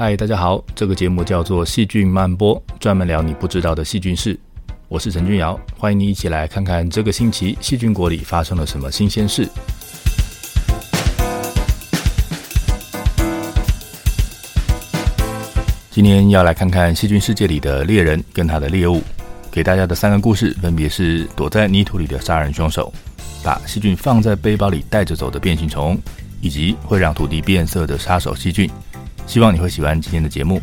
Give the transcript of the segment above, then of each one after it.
嗨，大家好，这个节目叫做细菌漫播，专门聊你不知道的细菌事。我是陈君尧，欢迎你一起来看看这个星期细菌国里发生了什么新鲜事。今天要来看看细菌世界里的猎人跟他的猎物。给大家的三个故事分别是：躲在泥土里的杀人凶手，把细菌放在背包里带着走的变形虫，以及会让土地变色的杀手细菌。希望你会喜欢今天的节目。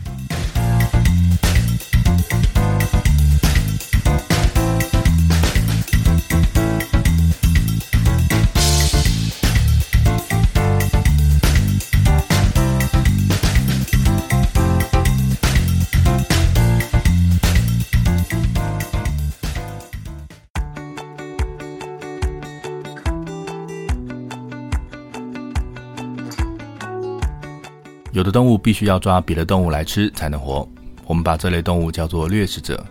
有的动物必须要抓别的动物来吃才能活，我们把这类动物叫做掠食者。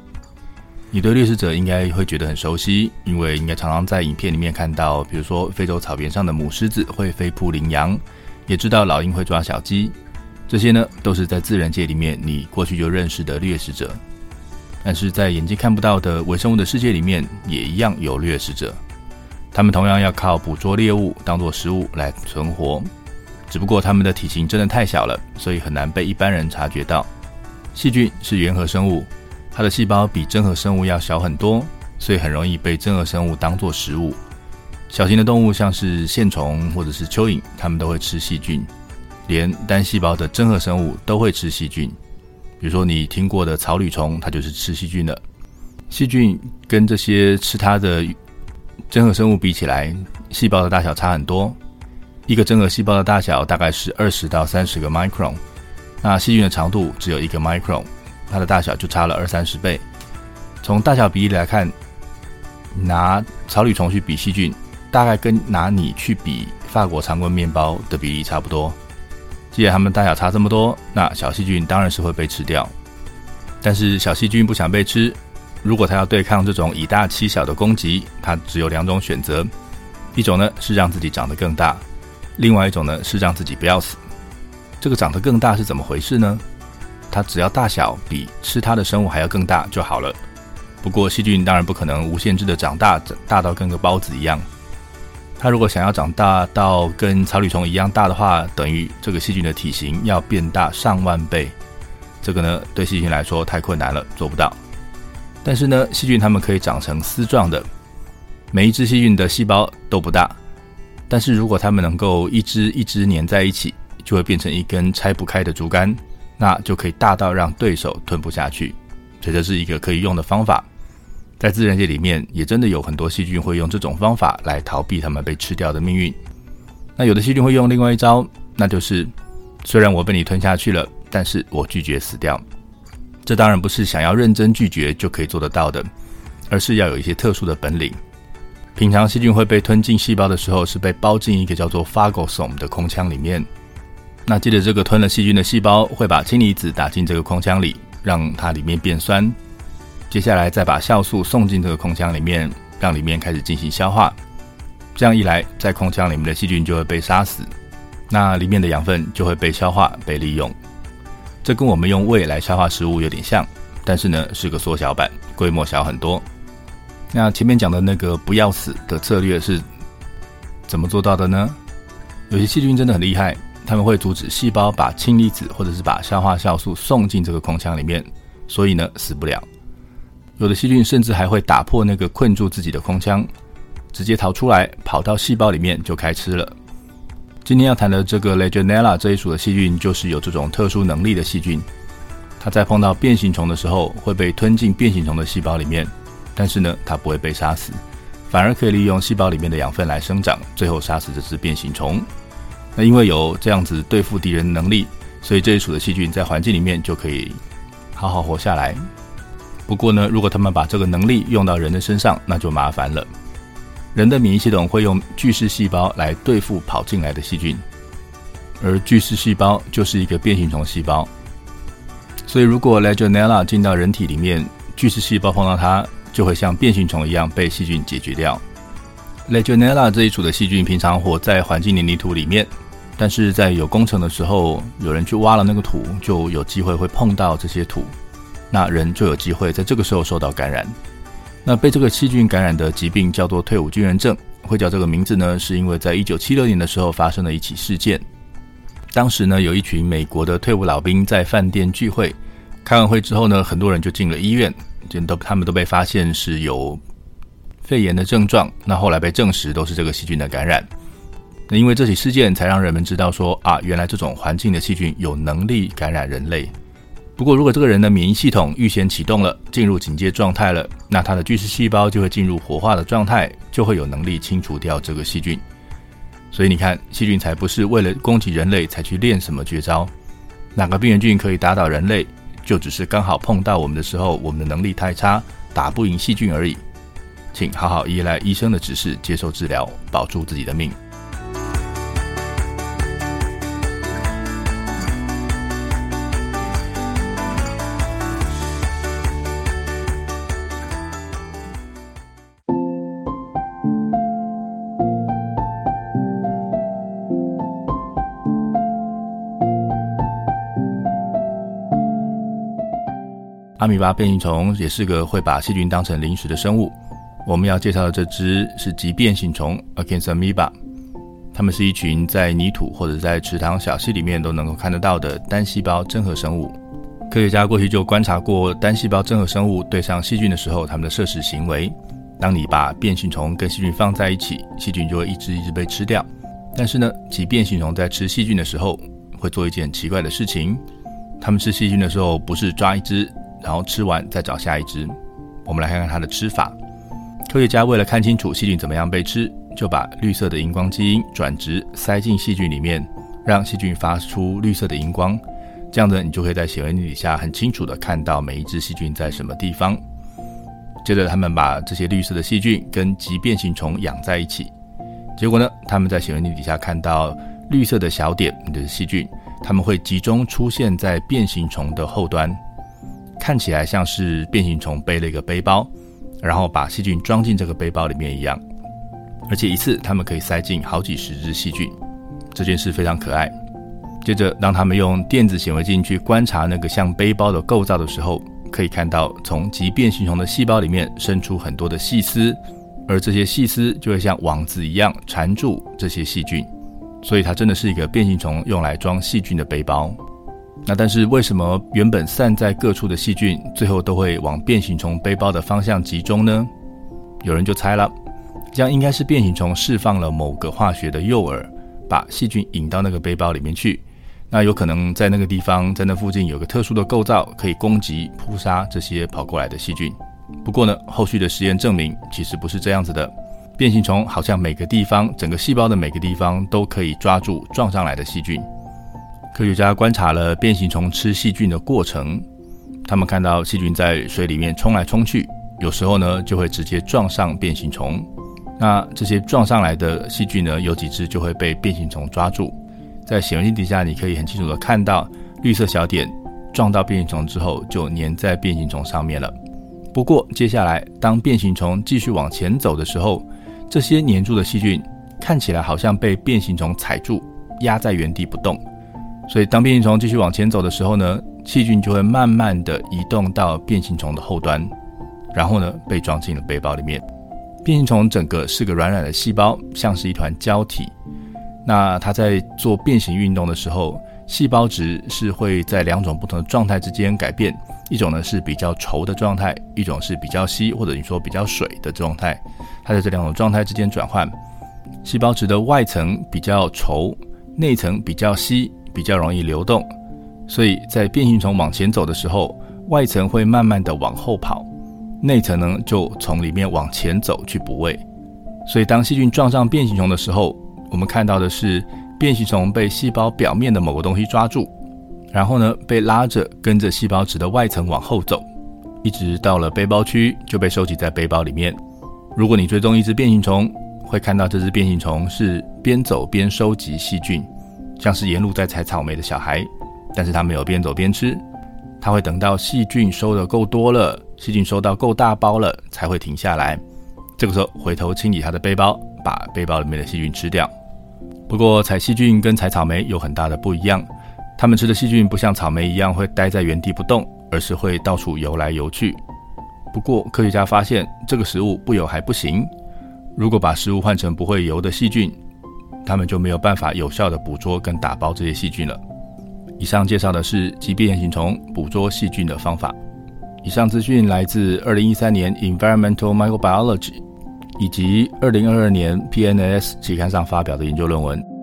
你对掠食者应该会觉得很熟悉，因为应该常常在影片里面看到，比如说非洲草原上的母狮子会飞扑羚羊，也知道老鹰会抓小鸡，这些呢都是在自然界里面你过去就认识的掠食者。但是在眼睛看不到的微生物的世界里面，也一样有掠食者，他们同样要靠捕捉猎物当做食物来存活。只不过它们的体型真的太小了，所以很难被一般人察觉到。细菌是原核生物，它的细胞比真核生物要小很多，所以很容易被真核生物当作食物。小型的动物像是线虫或者是蚯蚓，它们都会吃细菌。连单细胞的真核生物都会吃细菌，比如说你听过的草履虫，它就是吃细菌的。细菌跟这些吃它的真核生物比起来，细胞的大小差很多。一个真核细胞的大小大概是二十到三十个 micron，那细菌的长度只有一个 micron，它的大小就差了二三十倍。从大小比例来看，拿草履虫去比细菌，大概跟拿你去比法国长棍面包的比例差不多。既然它们大小差这么多，那小细菌当然是会被吃掉。但是小细菌不想被吃，如果它要对抗这种以大欺小的攻击，它只有两种选择：一种呢是让自己长得更大。另外一种呢是让自己不要死。这个长得更大是怎么回事呢？它只要大小比吃它的生物还要更大就好了。不过细菌当然不可能无限制的长大，大到跟个包子一样。它如果想要长大到跟草履虫一样大的话，等于这个细菌的体型要变大上万倍。这个呢对细菌来说太困难了，做不到。但是呢，细菌它们可以长成丝状的，每一只细菌的细胞都不大。但是如果它们能够一只一只粘在一起，就会变成一根拆不开的竹竿，那就可以大到让对手吞不下去。所以这是一个可以用的方法，在自然界里面也真的有很多细菌会用这种方法来逃避它们被吃掉的命运。那有的细菌会用另外一招，那就是虽然我被你吞下去了，但是我拒绝死掉。这当然不是想要认真拒绝就可以做得到的，而是要有一些特殊的本领。平常细菌会被吞进细胞的时候，是被包进一个叫做 phagosome 的空腔里面。那接着这个吞了细菌的细胞会把氢离子打进这个空腔里，让它里面变酸。接下来再把酵素送进这个空腔里面，让里面开始进行消化。这样一来，在空腔里面的细菌就会被杀死，那里面的养分就会被消化、被利用。这跟我们用胃来消化食物有点像，但是呢是个缩小版，规模小很多。那前面讲的那个不要死的策略是怎么做到的呢？有些细菌真的很厉害，他们会阻止细胞把氢离子或者是把消化酵素送进这个空腔里面，所以呢死不了。有的细菌甚至还会打破那个困住自己的空腔，直接逃出来，跑到细胞里面就开吃了。今天要谈的这个 Legionella 这一属的细菌，就是有这种特殊能力的细菌。它在碰到变形虫的时候，会被吞进变形虫的细胞里面。但是呢，它不会被杀死，反而可以利用细胞里面的养分来生长，最后杀死这只变形虫。那因为有这样子对付敌人的能力，所以这一属的细菌在环境里面就可以好好活下来。不过呢，如果他们把这个能力用到人的身上，那就麻烦了。人的免疫系统会用巨噬细胞来对付跑进来的细菌，而巨噬细胞就是一个变形虫细胞。所以如果 Legionella 进到人体里面，巨噬细胞碰到它，就会像变形虫一样被细菌解决掉。Legionella 这一组的细菌平常活在环境黏泥土里面，但是在有工程的时候，有人去挖了那个土，就有机会会碰到这些土，那人就有机会在这个时候受到感染。那被这个细菌感染的疾病叫做退伍军人症。会叫这个名字呢，是因为在一九七六年的时候发生了一起事件。当时呢，有一群美国的退伍老兵在饭店聚会，开完会之后呢，很多人就进了医院，就都他们都被发现是有肺炎的症状。那后来被证实都是这个细菌的感染。那因为这起事件，才让人们知道说啊，原来这种环境的细菌有能力感染人类。不过，如果这个人的免疫系统预先启动了，进入警戒状态了，那他的巨噬细胞就会进入活化的状态，就会有能力清除掉这个细菌。所以你看，细菌才不是为了攻击人类才去练什么绝招。哪个病原菌可以打倒人类，就只是刚好碰到我们的时候，我们的能力太差，打不赢细菌而已。请好好依赖医生的指示，接受治疗，保住自己的命。阿米巴变形虫也是个会把细菌当成零食的生物。我们要介绍的这只是极变形虫 （Acinus amoeba），它们是一群在泥土或者在池塘小溪里面都能够看得到的单细胞真核生物。科学家过去就观察过单细胞真核生物对上细菌的时候，它们的摄食行为。当你把变形虫跟细菌放在一起，细菌就会一只一只被吃掉。但是呢，棘变形虫在吃细菌的时候会做一件奇怪的事情：它们吃细菌的时候不是抓一只。然后吃完再找下一只。我们来看看它的吃法。科学家为了看清楚细菌怎么样被吃，就把绿色的荧光基因转植塞进细菌里面，让细菌发出绿色的荧光。这样子你就可以在显微镜底下很清楚的看到每一只细菌在什么地方。接着他们把这些绿色的细菌跟棘变形虫养在一起，结果呢，他们在显微镜底下看到绿色的小点，就是细菌，它们会集中出现在变形虫的后端。看起来像是变形虫背了一个背包，然后把细菌装进这个背包里面一样，而且一次它们可以塞进好几十只细菌，这件事非常可爱。接着，当他们用电子显微镜去观察那个像背包的构造的时候，可以看到从棘变形虫的细胞里面伸出很多的细丝，而这些细丝就会像网子一样缠住这些细菌，所以它真的是一个变形虫用来装细菌的背包。那但是为什么原本散在各处的细菌，最后都会往变形虫背包的方向集中呢？有人就猜了，这样应该是变形虫释放了某个化学的诱饵，把细菌引到那个背包里面去。那有可能在那个地方，在那附近有个特殊的构造，可以攻击、扑杀这些跑过来的细菌。不过呢，后续的实验证明，其实不是这样子的。变形虫好像每个地方，整个细胞的每个地方都可以抓住撞上来的细菌。科学家观察了变形虫吃细菌的过程，他们看到细菌在水里面冲来冲去，有时候呢就会直接撞上变形虫。那这些撞上来的细菌呢，有几只就会被变形虫抓住。在显微镜底下，你可以很清楚的看到绿色小点撞到变形虫之后，就粘在变形虫上面了。不过接下来，当变形虫继续往前走的时候，这些粘住的细菌看起来好像被变形虫踩住，压在原地不动。所以，当变形虫继续往前走的时候呢，细菌就会慢慢的移动到变形虫的后端，然后呢，被装进了背包里面。变形虫整个是个软软的细胞，像是一团胶体。那它在做变形运动的时候，细胞质是会在两种不同的状态之间改变，一种呢是比较稠的状态，一种是比较稀或者你说比较水的状态。它在这两种状态之间转换，细胞质的外层比较稠，内层比较稀。比较容易流动，所以在变形虫往前走的时候，外层会慢慢的往后跑，内层呢就从里面往前走去补位。所以当细菌撞上变形虫的时候，我们看到的是变形虫被细胞表面的某个东西抓住，然后呢被拉着跟着细胞质的外层往后走，一直到了背包区就被收集在背包里面。如果你追踪一只变形虫，会看到这只变形虫是边走边收集细菌。像是沿路在采草莓的小孩，但是他没有边走边吃，他会等到细菌收得够多了，细菌收到够大包了，才会停下来。这个时候回头清理他的背包，把背包里面的细菌吃掉。不过采细菌跟采草莓有很大的不一样，它们吃的细菌不像草莓一样会待在原地不动，而是会到处游来游去。不过科学家发现这个食物不游还不行，如果把食物换成不会游的细菌，他们就没有办法有效的捕捉跟打包这些细菌了。以上介绍的是棘边眼形虫捕捉细菌的方法。以上资讯来自二零一三年《Environmental Microbiology》以及二零二二年《PNAS》期刊上发表的研究论文。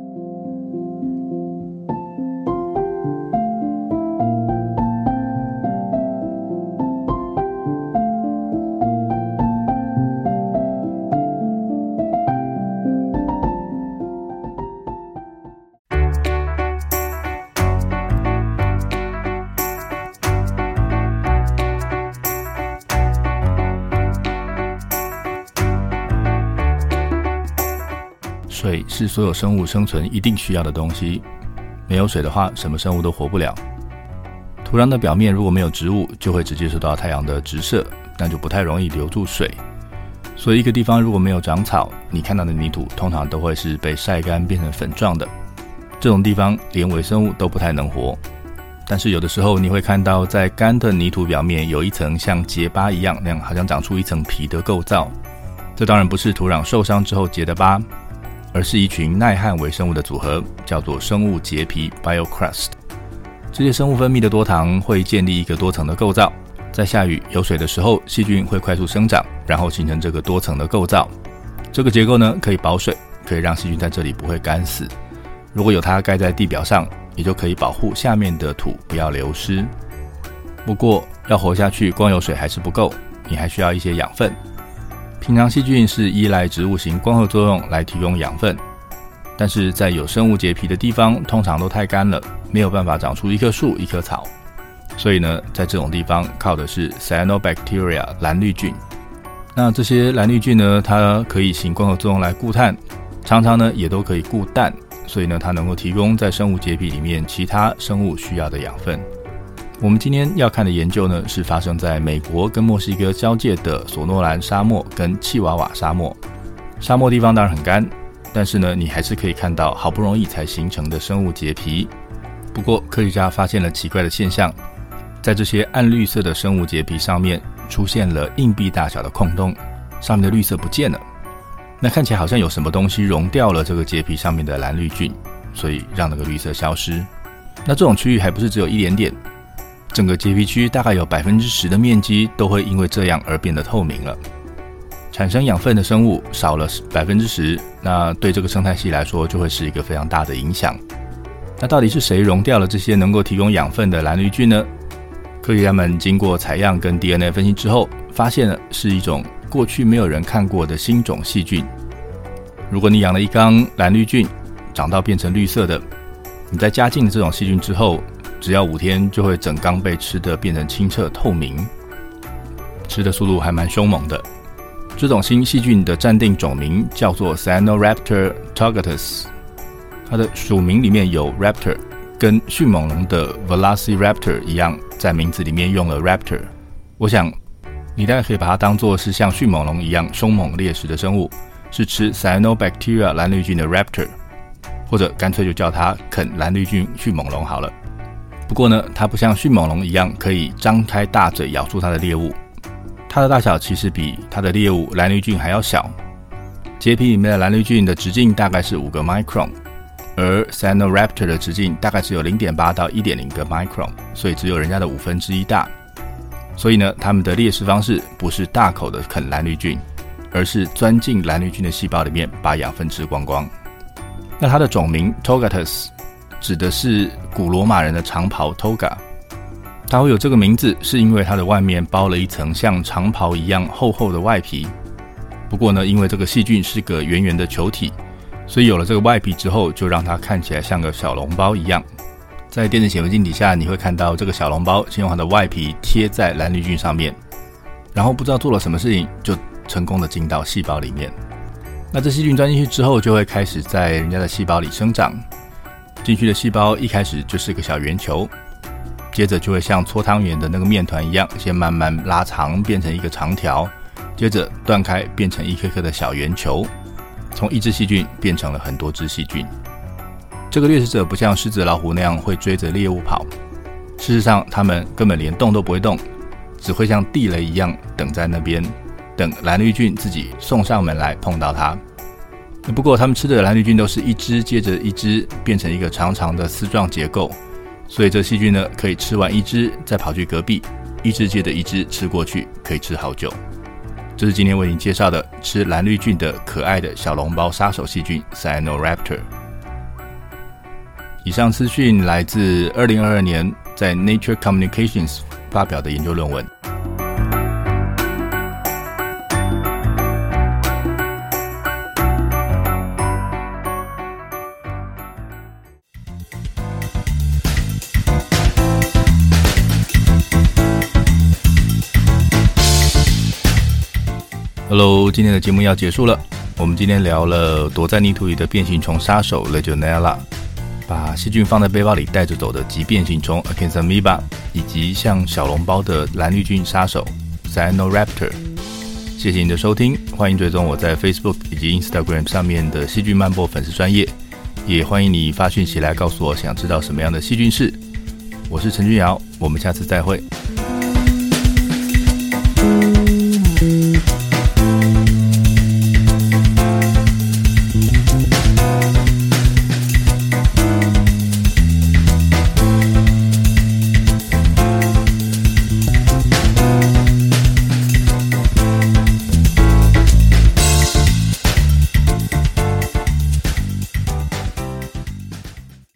所有生物生存一定需要的东西，没有水的话，什么生物都活不了。土壤的表面如果没有植物，就会直接受到太阳的直射，那就不太容易留住水。所以一个地方如果没有长草，你看到的泥土通常都会是被晒干变成粉状的。这种地方连微生物都不太能活。但是有的时候你会看到，在干的泥土表面有一层像结疤一样那样，好像长出一层皮的构造。这当然不是土壤受伤之后结的疤。而是一群耐旱微生物的组合，叫做生物结皮 （biocrust）。这些生物分泌的多糖会建立一个多层的构造，在下雨有水的时候，细菌会快速生长，然后形成这个多层的构造。这个结构呢，可以保水，可以让细菌在这里不会干死。如果有它盖在地表上，也就可以保护下面的土不要流失。不过要活下去，光有水还是不够，你还需要一些养分。平常细菌是依赖植物型光合作用来提供养分，但是在有生物结皮的地方，通常都太干了，没有办法长出一棵树、一棵草。所以呢，在这种地方靠的是 Cyanobacteria 蓝绿菌。那这些蓝绿菌呢，它可以行光合作用来固碳，常常呢也都可以固氮，所以呢，它能够提供在生物结皮里面其他生物需要的养分。我们今天要看的研究呢，是发生在美国跟墨西哥交界的索诺兰沙漠跟契瓦瓦沙漠。沙漠地方当然很干，但是呢，你还是可以看到好不容易才形成的生物结皮。不过，科学家发现了奇怪的现象，在这些暗绿色的生物结皮上面出现了硬币大小的空洞，上面的绿色不见了。那看起来好像有什么东西溶掉了这个结皮上面的蓝绿菌，所以让那个绿色消失。那这种区域还不是只有一点点。整个结皮区大概有百分之十的面积都会因为这样而变得透明了。产生养分的生物少了百分之十，那对这个生态系来说就会是一个非常大的影响。那到底是谁溶掉了这些能够提供养分的蓝绿菌呢？科学家们经过采样跟 DNA 分析之后，发现了是一种过去没有人看过的新种细菌。如果你养了一缸蓝绿菌，长到变成绿色的，你在加进了这种细菌之后，只要五天就会整缸被吃的变成清澈透明，吃的速度还蛮凶猛的。这种新细菌的暂定种名叫做 Cyanoraptor Targatus 它的属名里面有 raptor，跟迅猛龙的 Velociraptor 一样，在名字里面用了 raptor。我想你大概可以把它当做是像迅猛龙一样凶猛猎食的生物，是吃 Cyanobacteria 蓝绿菌的 raptor，或者干脆就叫它啃蓝绿菌迅猛龙好了。不过呢，它不像迅猛龙一样可以张开大嘴咬住它的猎物，它的大小其实比它的猎物蓝绿菌还要小。结皮里面的蓝绿菌的直径大概是五个 micron，而 Cyanoraptor 的直径大概只有零点八到一点零个 micron，所以只有人家的五分之一大。所以呢，它们的猎食方式不是大口的啃蓝绿菌，而是钻进蓝绿菌的细胞里面把养分吃光光。那它的种名 Togatus 指的是古罗马人的长袍 toga，它会有这个名字，是因为它的外面包了一层像长袍一样厚厚的外皮。不过呢，因为这个细菌是个圆圆的球体，所以有了这个外皮之后，就让它看起来像个小笼包一样。在电子显微镜底下，你会看到这个小笼包先用它的外皮贴在蓝绿菌上面，然后不知道做了什么事情，就成功的进到细胞里面。那这细菌钻进去之后，就会开始在人家的细胞里生长。进去的细胞一开始就是个小圆球，接着就会像搓汤圆的那个面团一样，先慢慢拉长变成一个长条，接着断开变成一颗颗的小圆球，从一只细菌变成了很多只细菌。这个掠食者不像狮子、老虎那样会追着猎物跑，事实上，它们根本连动都不会动，只会像地雷一样等在那边，等蓝绿菌自己送上门来碰到它。不过，他们吃的蓝绿菌都是一只接着一只变成一个长长的丝状结构，所以这细菌呢，可以吃完一只再跑去隔壁，一只接着一只吃过去，可以吃好久。这是今天为您介绍的吃蓝绿菌的可爱的小笼包杀手细菌 Cyanoraptor。以上资讯来自二零二二年在 Nature Communications 发表的研究论文。Hello，今天的节目要结束了。我们今天聊了躲在泥土里的变形虫杀手 Legionella。把细菌放在背包里带着走的极变形虫 Acanthus amoeba，以及像小笼包的蓝绿菌杀手 Cyanoraptor。谢谢你的收听，欢迎追踪我在 Facebook 以及 Instagram 上面的细菌漫播粉丝专业，也欢迎你发讯息来告诉我想知道什么样的细菌事。我是陈君尧，我们下次再会。